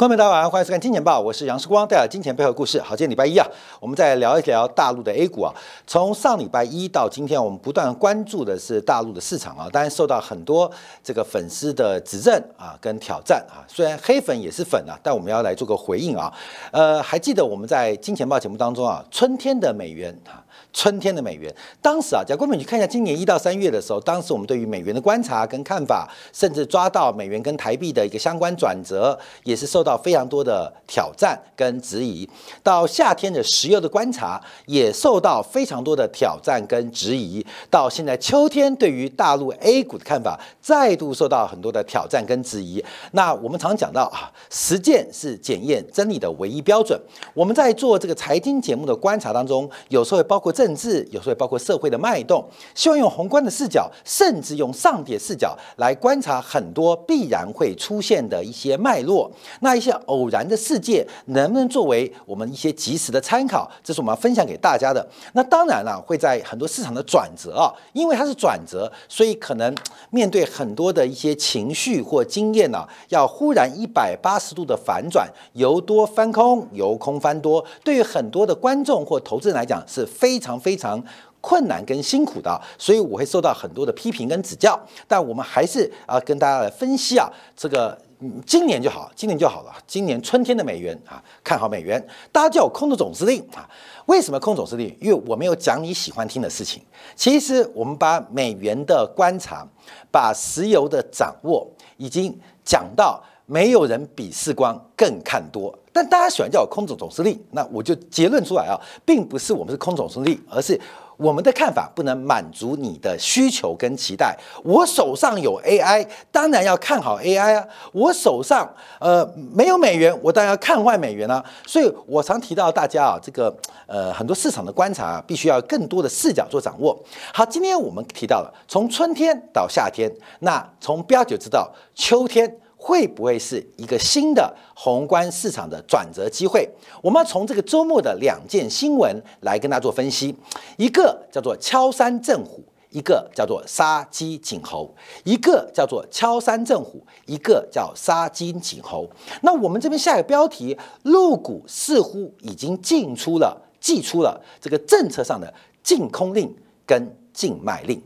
观众朋友大家好，欢迎收看《金钱报》，我是杨世光，带来金钱背后故事。好，今天礼拜一啊，我们再聊一聊大陆的 A 股啊。从上礼拜一到今天，我们不断关注的是大陆的市场啊，当然受到很多这个粉丝的指正啊跟挑战啊。虽然黑粉也是粉啊，但我们要来做个回应啊。呃，还记得我们在《金钱报》节目当中啊，春天的美元啊。春天的美元，当时啊，假如我们去看一下今年一到三月的时候，当时我们对于美元的观察跟看法，甚至抓到美元跟台币的一个相关转折，也是受到非常多的挑战跟质疑。到夏天的石油的观察，也受到非常多的挑战跟质疑。到现在秋天，对于大陆 A 股的看法，再度受到很多的挑战跟质疑。那我们常讲到啊，实践是检验真理的唯一标准。我们在做这个财经节目的观察当中，有时候会包包括。政治有时候包括社会的脉动，希望用宏观的视角，甚至用上叠视角来观察很多必然会出现的一些脉络。那一些偶然的世界能不能作为我们一些及时的参考？这是我们要分享给大家的。那当然了，会在很多市场的转折啊，因为它是转折，所以可能面对很多的一些情绪或经验呢，要忽然一百八十度的反转，由多翻空，由空翻多，对于很多的观众或投资人来讲是非非常。非常困难跟辛苦的，所以我会受到很多的批评跟指教。但我们还是啊，跟大家来分析啊，这个今年就好，今年就好了。今年春天的美元啊，看好美元。大家叫我空的总司令啊，为什么空总司令？因为我没有讲你喜欢听的事情。其实我们把美元的观察，把石油的掌握，已经讲到没有人比世光更看多。但大家喜欢叫我空总总司令，那我就结论出来啊，并不是我们是空总司令，而是我们的看法不能满足你的需求跟期待。我手上有 AI，当然要看好 AI 啊。我手上呃没有美元，我当然要看坏美元啊。所以我常提到大家啊，这个呃很多市场的观察啊必须要更多的视角做掌握。好，今天我们提到了从春天到夏天，那从标就知道秋天。会不会是一个新的宏观市场的转折机会？我们要从这个周末的两件新闻来跟大家做分析。一个叫做敲山震虎，一个叫做杀鸡儆猴。一个叫做敲山震虎，一个叫杀鸡儆猴。那我们这边下一个标题，陆股似乎已经进出了，寄出了这个政策上的禁空令跟禁卖令，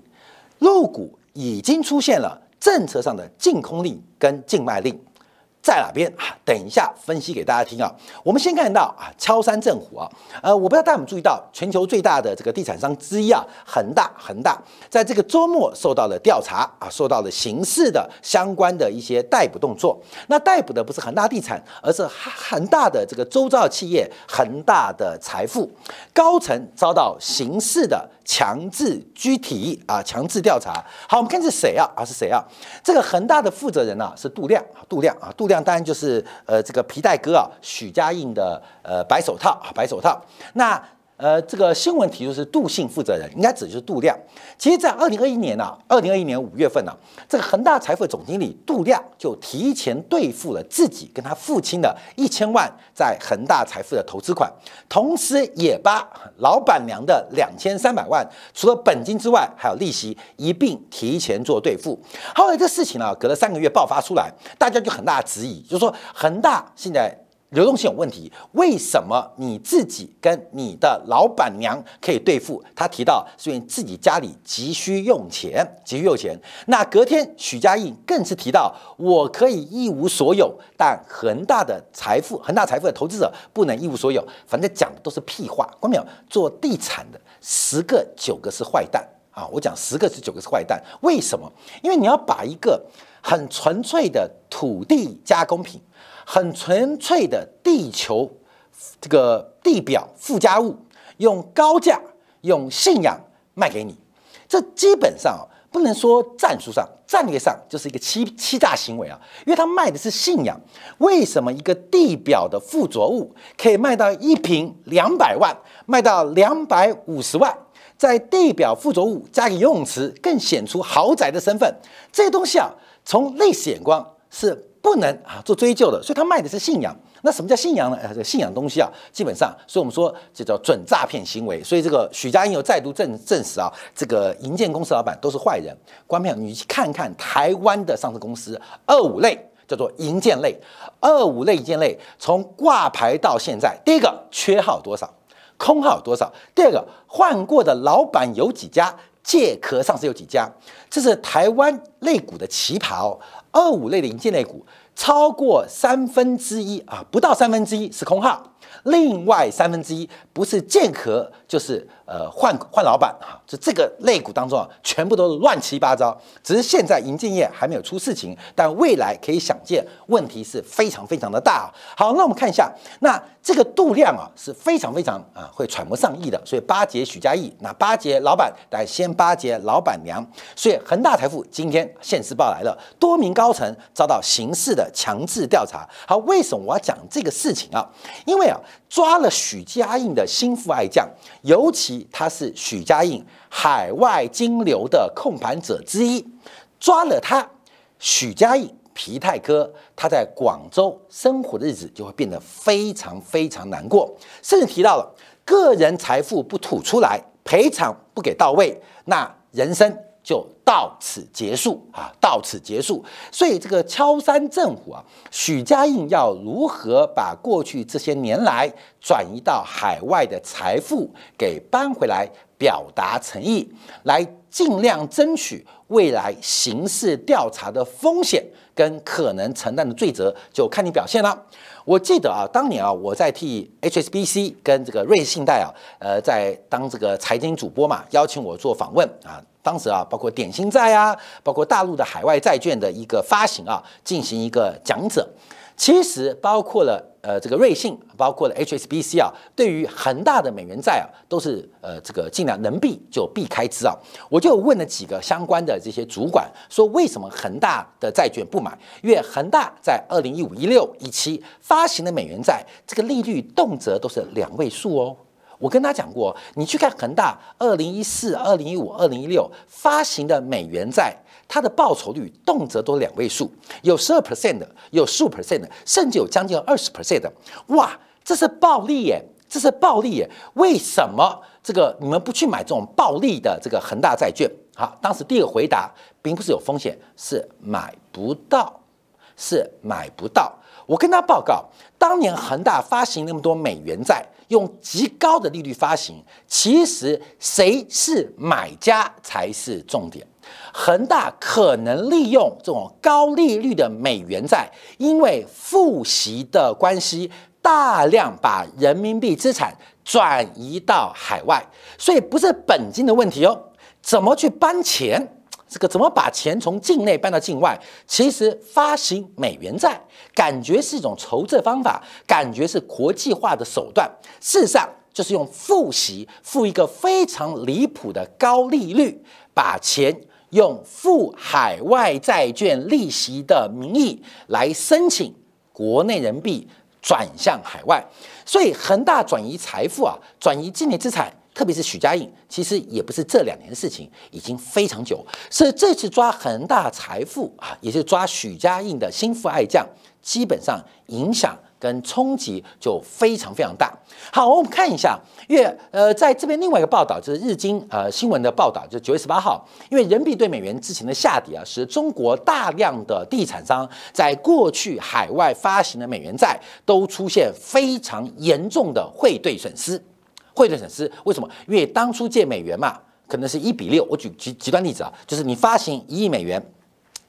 陆股已经出现了。政策上的净空令跟净卖令在哪边啊？等一下分析给大家听啊。我们先看到啊，敲山震虎啊，呃，我不知道大家有没有注意到，全球最大的这个地产商之一啊，恒大，恒大在这个周末受到了调查啊，受到了刑事的相关的一些逮捕动作。那逮捕的不是恒大地产，而是恒大的这个周遭企业，恒大的财富高层遭到刑事的。强制拘提啊，强制调查。好，我们看是谁啊？啊，是谁啊？这个恒大的负责人呢是杜亮啊，杜亮啊，杜亮当然就是呃这个皮带哥啊，许家印的呃白手套，白手套。那。呃，这个新闻提出是杜姓负责人，应该指的就是杜亮。其实，在二零二一年呢，二零二一年五月份呢，这个恒大财富总经理杜亮就提前兑付了自己跟他父亲的一千万在恒大财富的投资款，同时也把老板娘的两千三百万，除了本金之外，还有利息一并提前做兑付。后来这事情呢，隔了三个月爆发出来，大家就很大质疑，就是说恒大现在。流动性有问题，为什么你自己跟你的老板娘可以兑付？他提到是因为自己家里急需用钱，急需用钱。那隔天许家印更是提到，我可以一无所有，但恒大的财富，恒大财富的投资者不能一无所有。反正讲的都是屁话，关没有？做地产的十个九个是坏蛋啊！我讲十个是九个是坏蛋，为什么？因为你要把一个很纯粹的土地加工品。很纯粹的地球，这个地表附加物，用高价、用信仰卖给你，这基本上啊不能说战术上、战略上就是一个欺欺诈行为啊，因为他卖的是信仰。为什么一个地表的附着物可以卖到一瓶两百万，卖到两百五十万？在地表附着物加个游泳池，更显出豪宅的身份。这些东西啊，从历史眼光是。不能啊做追究的，所以他卖的是信仰。那什么叫信仰呢？呃，这个信仰东西啊，基本上，所以我们说这叫准诈骗行为。所以这个许家印又再度证证实啊，这个银建公司老板都是坏人。观众朋友，你去看看台湾的上市公司二五类，叫做银建类。二五类银建类从挂牌到现在，第一个缺号多少，空号多少？第二个换过的老板有几家？借壳上市有几家？这是台湾类股的旗袍。二五类的银建类股超过三分之一啊，不到三分之一是空号，另外三分之一不是建壳就是。呃，换换老板哈，就这个类股当中啊，全部都是乱七八糟。只是现在银建业还没有出事情，但未来可以想见，问题是非常非常的大。好，那我们看一下，那这个度量啊是非常非常啊会揣摩上亿的。所以巴结许家印，那巴结老板，但先巴结老板娘。所以恒大财富今天现世报来了，多名高层遭到刑事的强制调查。好，为什么我要讲这个事情啊？因为啊，抓了许家印的心腹爱将，尤其。他是许家印海外金流的控盘者之一，抓了他，许家印皮泰哥他在广州生活的日子就会变得非常非常难过，甚至提到了个人财富不吐出来，赔偿不给到位，那人生。就到此结束啊！到此结束。所以这个敲山震虎啊，许家印要如何把过去这些年来转移到海外的财富给搬回来，表达诚意，来尽量争取未来刑事调查的风险跟可能承担的罪责，就看你表现了。我记得啊，当年啊，我在替 HSBC 跟这个瑞信贷啊，呃，在当这个财经主播嘛，邀请我做访问啊。当时啊，包括点心债啊，包括大陆的海外债券的一个发行啊，进行一个讲者。其实包括了呃这个瑞信，包括了 HSBC 啊，对于恒大的美元债啊，都是呃这个尽量能避就避开之啊。我就问了几个相关的这些主管，说为什么恒大的债券不买？因为恒大在二零一五、一六、一七发行的美元债，这个利率动辄都是两位数哦。我跟他讲过，你去看恒大二零一四、二零一五、二零一六发行的美元债，它的报酬率动辄都两位数，有十二 percent 的，有十五 percent 的，甚至有将近二十 percent 的。哇，这是暴利耶！这是暴利耶！为什么这个你们不去买这种暴利的这个恒大债券？好，当时第一个回答并不是有风险，是买不到，是买不到。我跟他报告，当年恒大发行那么多美元债。用极高的利率发行，其实谁是买家才是重点。恒大可能利用这种高利率的美元债，因为付息的关系，大量把人民币资产转移到海外，所以不是本金的问题哦。怎么去搬钱？这个怎么把钱从境内搬到境外？其实发行美元债，感觉是一种筹资方法，感觉是国际化的手段。事实上，就是用付息付一个非常离谱的高利率，把钱用付海外债券利息的名义来申请国内人民币转向海外。所以，恒大转移财富啊，转移境内资产。特别是许家印，其实也不是这两年的事情，已经非常久。是这次抓恒大财富啊，也是抓许家印的心腹爱将，基本上影响跟冲击就非常非常大。好，我们看一下，因为呃，在这边另外一个报道就是日经呃新闻的报道，就九月十八号，因为人民币对美元之前的下跌啊，使中国大量的地产商在过去海外发行的美元债都出现非常严重的汇兑损失。汇兑损失为什么？因为当初借美元嘛，可能是一比六。我举极极端例子啊，就是你发行一亿美元，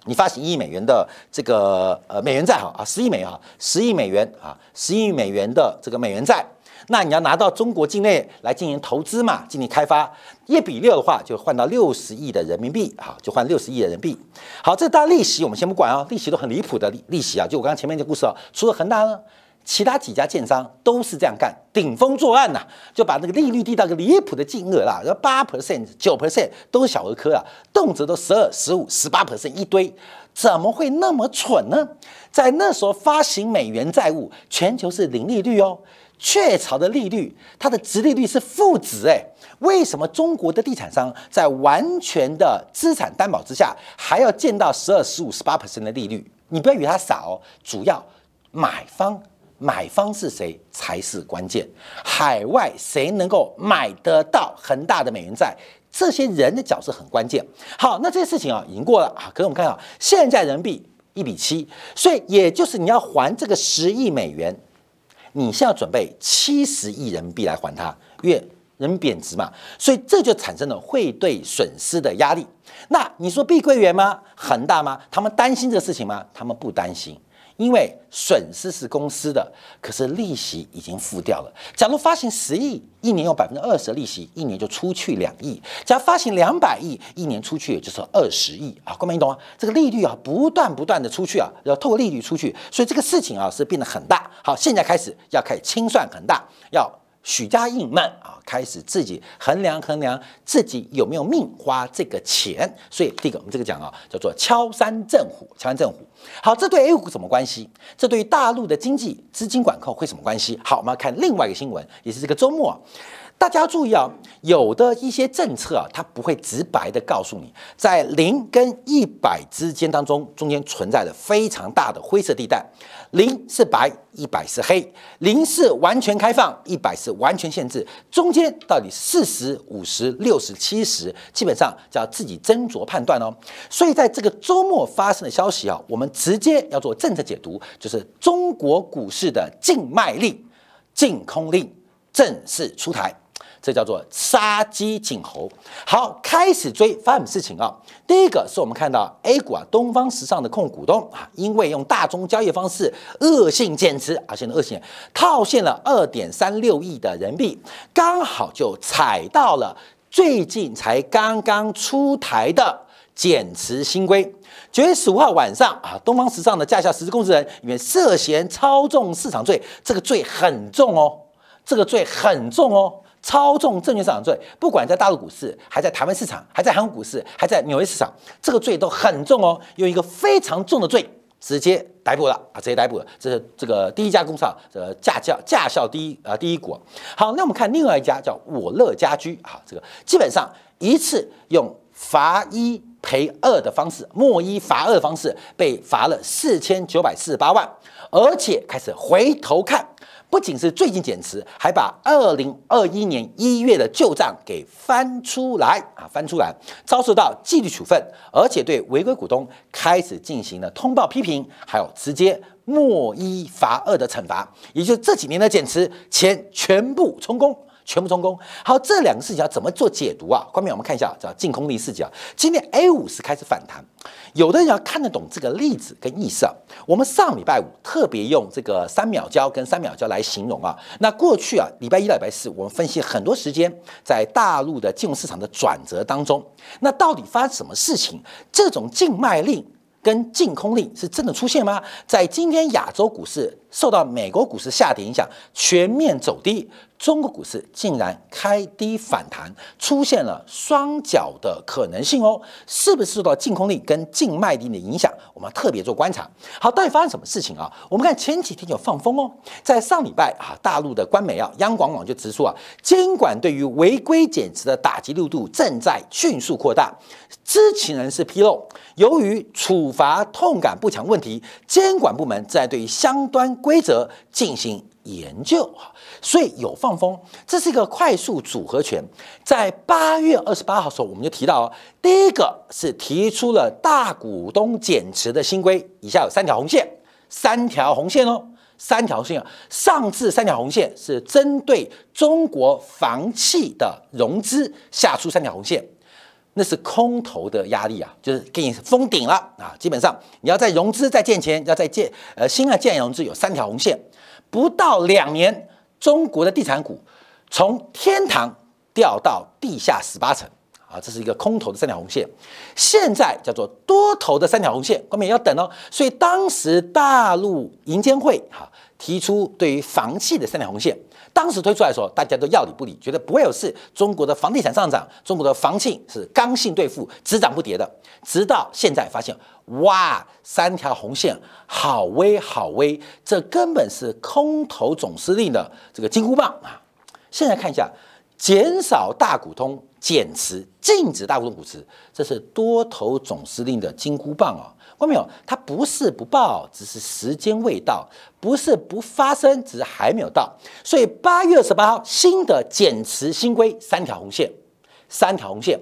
你发行一亿美元的这个呃美元债哈啊，十亿美元哈，十亿美元啊，十亿美元的这个美元债，那你要拿到中国境内来进行投资嘛，进行开发，一比六的话就换到六十亿的人民币啊，就换六十亿的人民币。好，这大利息我们先不管啊，利息都很离谱的利利息啊，就我刚刚前面的故事啊，除了恒大呢。其他几家建商都是这样干，顶风作案呐，就把那个利率低到个离谱的金额啦，然后八 percent、九 percent 都是小儿科啊，动辄都十二、十五、十八 percent 一堆，怎么会那么蠢呢？在那时候发行美元债务，全球是零利率哦，雀巢的利率，它的值利率是负值哎，为什么中国的地产商在完全的资产担保之下，还要见到十二、十五、十八 percent 的利率？你不要以为它傻哦，主要买方。买方是谁才是关键？海外谁能够买得到恒大的美元债？这些人的角色很关键。好，那这些事情啊已经过了啊。可是我们看到现在人民币一比七，所以也就是你要还这个十亿美元，你现在准备七十亿人民币来还它，因为人民币贬值嘛，所以这就产生了汇兑损失的压力。那你说碧桂园吗？恒大吗？他们担心这个事情吗？他们不担心。因为损失是公司的，可是利息已经付掉了。假如发行十亿，一年有百分之二十的利息，一年就出去两亿；假如发行两百亿，一年出去也就是二十亿啊！各位你懂吗？这个利率啊，不断不断的出去啊，要透过利率出去，所以这个事情啊是变得很大。好，现在开始要开始清算很大，要。许家印们啊，开始自己衡量衡量自己有没有命花这个钱。所以第一个，我们这个讲啊，叫做敲山震虎，敲山震虎。好，这对 A 股什么关系？这对大陆的经济资金管控会什么关系？好，我们要看另外一个新闻，也是这个周末。大家注意啊，有的一些政策啊，它不会直白的告诉你，在零跟一百之间当中，中间存在着非常大的灰色地带。零是白，一百是黑；零是完全开放，一百是完全限制。中间到底四十五十六十七十，基本上就要自己斟酌判断哦。所以在这个周末发生的消息啊，我们直接要做政策解读，就是中国股市的禁卖令、禁空令正式出台。这叫做杀鸡儆猴。好，开始追发生什么事情啊？第一个是我们看到 A 股啊，东方时尚的控股东啊，因为用大宗交易方式恶性减持啊，现在恶性套现了二点三六亿的人民币，刚好就踩到了最近才刚刚出台的减持新规。九月十五号晚上啊，东方时尚的驾校实施控制人因为涉嫌操纵市场罪，这个罪很重哦，这个罪很重哦。操纵证券市场罪，不管在大陆股市，还在台湾市场，还在韩国股市，还在纽约市场，这个罪都很重哦，用一个非常重的罪直接逮捕了啊，直接逮捕了。这是这个第一家公司啊，这驾校驾校第一啊第一股。好，那我们看另外一家叫我乐家居啊，这个基本上一次用罚一赔二的方式，莫一罚二的方式，被罚了四千九百四十八万，而且开始回头看。不仅是最近减持，还把二零二一年一月的旧账给翻出来啊，翻出来，遭受到纪律处分，而且对违规股东开始进行了通报批评，还有直接莫一罚二的惩罚，也就是这几年的减持钱全部充公。全部成功。好，这两个事情要怎么做解读啊？关面我们看一下，叫净空力视角。今天 A 五是开始反弹，有的人要看得懂这个例子跟意思啊。我们上礼拜五特别用这个三秒胶跟三秒胶来形容啊。那过去啊，礼拜一到、礼拜四，我们分析很多时间在大陆的金融市场的转折当中，那到底发生什么事情？这种净卖令。跟净空令是真的出现吗？在今天亚洲股市受到美国股市下跌影响，全面走低，中国股市竟然开低反弹，出现了双脚的可能性哦，是不是受到净空令跟净卖令的影响？我们要特别做观察。好，到底发生什么事情啊？我们看前几天有放风哦，在上礼拜啊，大陆的官媒啊，央广网就指出啊，监管对于违规减持的打击力度正在迅速扩大。知情人士披露，由于处罚痛感不强问题，监管部门在对相关规则进行研究，所以有放风。这是一个快速组合拳。在八月二十八号的时候，我们就提到，第一个是提出了大股东减持的新规，以下有三条红线，三条红线哦，三条线。上至三条红线是针对中国房企的融资下出三条红线。那是空头的压力啊，就是给你封顶了啊！基本上你要在融资、再建钱、要再建呃新的建融资，有三条红线，不到两年，中国的地产股从天堂掉到地下十八层啊！这是一个空头的三条红线，现在叫做多头的三条红线，后面要等哦。所以当时大陆银监会哈提出对于房企的三条红线。当时推出来的时候，大家都要理不理，觉得不会有事。中国的房地产上涨，中国的房企是刚性兑付，只涨不跌的。直到现在发现，哇，三条红线好微好微，这根本是空头总司令的这个金箍棒啊！现在看一下，减少大股东减持，禁止大股东股持，这是多头总司令的金箍棒啊！没有？它不是不报，只是时间未到；不是不发生，只是还没有到。所以八月二十八号新的减持新规三条红线，三条红线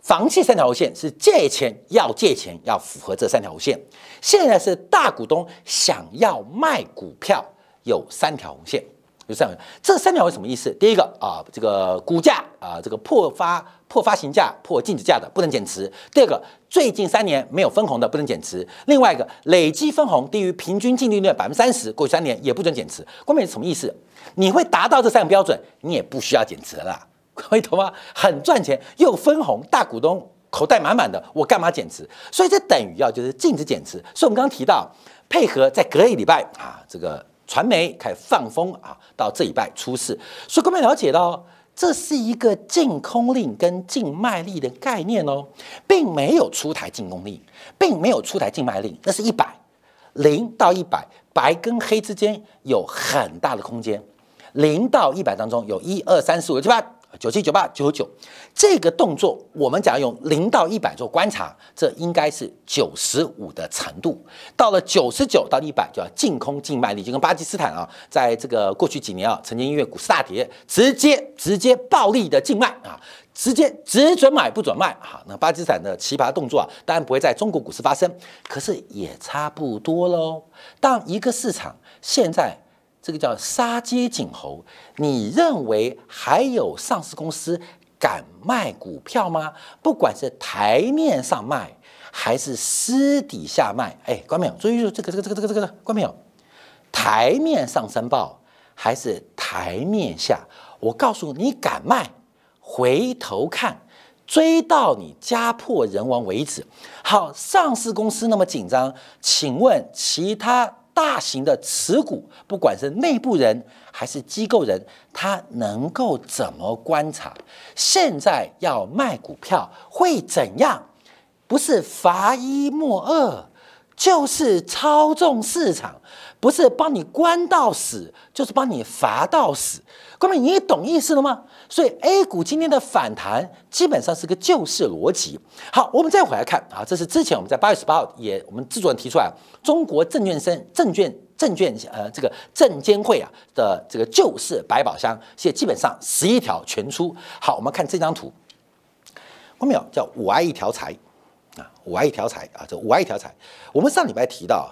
房企三条红线是借钱要借钱要符合这三条红线，现在是大股东想要卖股票有三条红线，有三条。这三条是什么意思？第一个啊，这个股价啊，这个破发破发行价破净值价的不能减持；第二个，最近三年没有分红的不能减持；另外一个，累计分红低于平均净利率百分之三十，过去三年也不准减持。关键是什么意思？你会达到这三个标准，你也不需要减持了。啦。可以懂吗？很赚钱又分红，大股东口袋满满的，我干嘛减持？所以这等于要就是禁止减持。所以我们刚刚提到，配合在隔一礼拜啊，这个传媒开始放风啊，到这礼拜出事。所以各位了解到，这是一个净空令跟净卖力的概念哦，并没有出台净空令，并没有出台净卖令，那是一百零到一百，白跟黑之间有很大的空间。零到一百当中有一二三四五六七八。九七九八九九，这个动作我们讲用零到一百做观察，这应该是九十五的程度。到了九十九到一百，就要净空净卖力，就跟巴基斯坦啊，在这个过去几年啊，曾经因为股市大跌，直接直接暴力的净卖啊，直接只准买不准卖啊。那巴基斯坦的奇葩动作啊，当然不会在中国股市发生，可是也差不多喽。当一个市场现在。这个叫杀鸡儆猴，你认为还有上市公司敢卖股票吗？不管是台面上卖还是私底下卖，哎，关没有？注意这个这个这个这个关没有？台面上申报还是台面下？我告诉你，敢卖，回头看，追到你家破人亡为止。好，上市公司那么紧张，请问其他？大型的持股，不管是内部人还是机构人，他能够怎么观察？现在要卖股票会怎样？不是罚一莫二，就是操纵市场，不是帮你关到死，就是帮你罚到死。各位，你懂意思了吗？所以 A 股今天的反弹基本上是个救市逻辑。好，我们再回来看啊，这是之前我们在八月十八号也我们制作人提出来，中国证券生证券证券呃这个证监会啊的这个救市百宝箱，现在基本上十一条全出。好，我们看这张图，看到没有？叫五爱一条财啊，五爱一条财啊，这五爱一条财。我们上礼拜提到，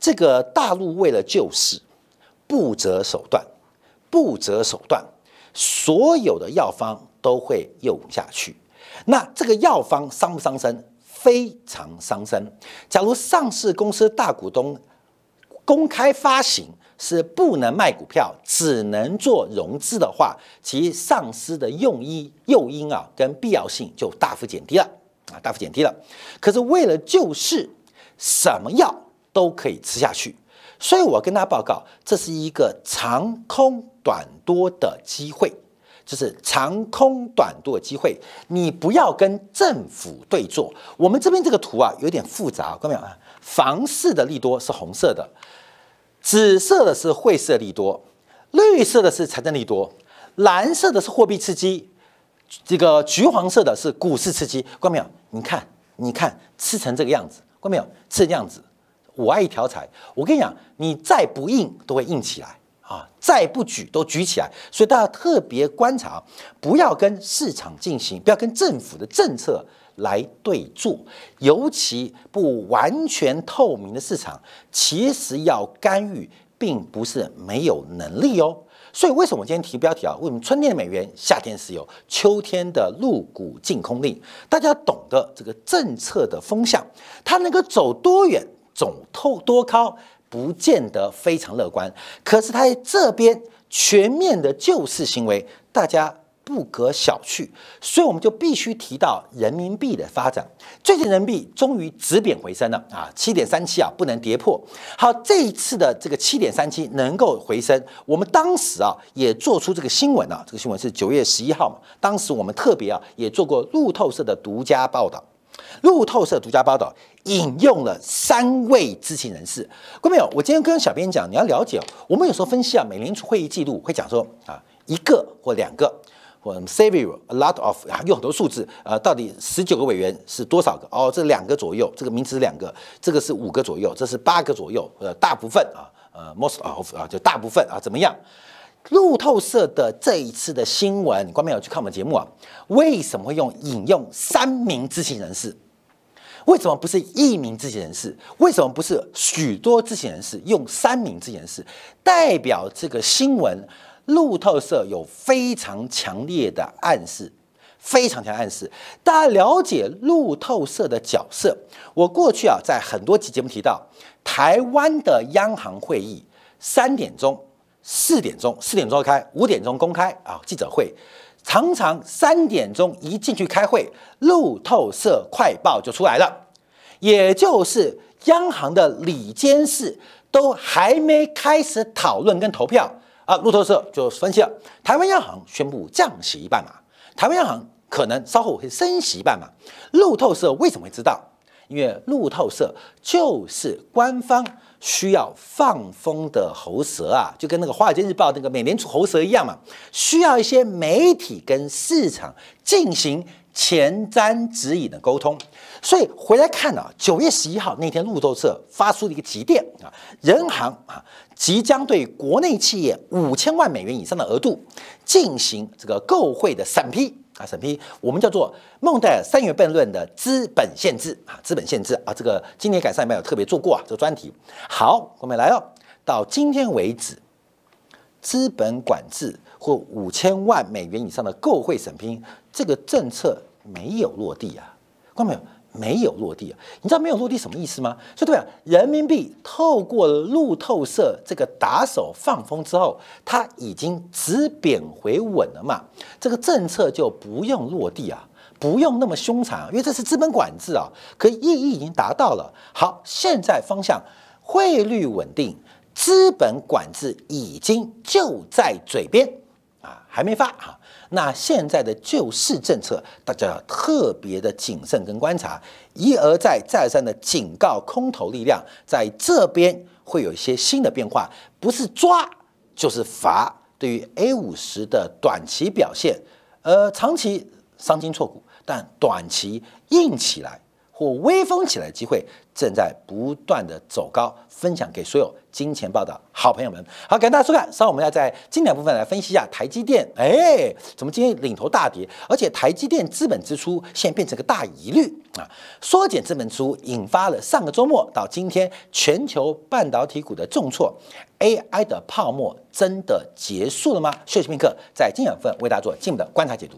这个大陆为了救市，不择手段。不择手段，所有的药方都会用下去。那这个药方伤不伤身？非常伤身。假如上市公司大股东公开发行是不能卖股票，只能做融资的话，其上市的用意诱因啊，跟必要性就大幅减低了啊，大幅减低了。可是为了救市，什么药都可以吃下去。所以我跟大家报告，这是一个长空短多的机会，就是长空短多的机会。你不要跟政府对坐。我们这边这个图啊，有点复杂，看到没有啊？房市的利多是红色的，紫色的是汇市利多，绿色的是财政利多，蓝色的是货币刺激，这个橘黄色的是股市刺激。看到没有？你看，你看，吃成这个样子，看到没有？吃这样子。我爱一条财，我跟你讲，你再不硬都会硬起来啊，再不举都举起来。所以大家特别观察，不要跟市场进行，不要跟政府的政策来对坐，尤其不完全透明的市场，其实要干预，并不是没有能力哦。所以为什么我今天提标题啊？为什么春天的美元，夏天石油，秋天的入股净空令？大家懂得这个政策的风向，它能够走多远？总透多高不见得非常乐观，可是他在这边全面的救市行为，大家不可小觑，所以我们就必须提到人民币的发展。最近人民币终于止贬回升了啊，七点三七啊不能跌破。好，这一次的这个七点三七能够回升，我们当时啊也做出这个新闻啊，这个新闻是九月十一号嘛，当时我们特别啊也做过路透社的独家报道。路透社独家报道引用了三位知情人士，各位没有？我今天跟小编讲，你要了解，我们有时候分析啊，美联储会议记录会讲说啊，一个或两个，或 several a lot of 啊，有很多数字，呃，到底十九个委员是多少个？哦，这两个左右，这个名词是两个，这个是五个左右，这是八个左右，呃，大部分啊，呃，most of 啊，就大部分啊，怎么样？路透社的这一次的新闻，你观众朋友去看我们节目啊，为什么会用引用三名知情人士？为什么不是一名知情人士？为什么不是许多知情人士？用三名知情人士代表这个新闻，路透社有非常强烈的暗示，非常强暗示。大家了解路透社的角色，我过去啊在很多期节目提到，台湾的央行会议三点钟。四点钟，四点钟开，五点钟公开啊！记者会常常三点钟一进去开会，路透社快报就出来了，也就是央行的里监事都还没开始讨论跟投票啊，路透社就分析了，台湾央行宣布降息一半嘛，台湾央行可能稍后会升息一半嘛，路透社为什么会知道？因为路透社就是官方。需要放风的喉舌啊，就跟那个《华尔街日报》那个美联储喉舌一样嘛，需要一些媒体跟市场进行前瞻指引的沟通。所以回来看啊，九月十一号那天，路透社发出了一个急电啊，人行啊即将对国内企业五千万美元以上的额度进行这个购汇的审批。啊，审批我们叫做孟德尔三元悖论的资本限制啊，资本限制啊，这个今年改善没有特别做过啊，这个专题。好，我们来哦，到今天为止，资本管制或五千万美元以上的购汇审批这个政策没有落地啊，看到没有？没有落地啊！你知道没有落地什么意思吗？所以对啊，人民币透过路透社这个打手放风之后，它已经止贬回稳了嘛？这个政策就不用落地啊，不用那么凶残，因为这是资本管制啊。可意义已经达到了。好，现在方向汇率稳定，资本管制已经就在嘴边啊，还没发啊。那现在的救市政策，大家要特别的谨慎跟观察，一而再再三的警告空头力量，在这边会有一些新的变化，不是抓就是罚。对于 A 五十的短期表现，呃，长期伤筋错骨，但短期硬起来。或微风起来的机会正在不断的走高，分享给所有金钱报的好朋友们。好，感谢大家收看。稍后我们要在经典部分来分析一下台积电。哎，怎么今天领头大跌？而且台积电资本支出现变成个大疑虑啊！缩减资本支出引发了上个周末到今天全球半导体股的重挫。AI 的泡沫真的结束了吗？休息片刻，在经典部分为大家做进一步的观察解读。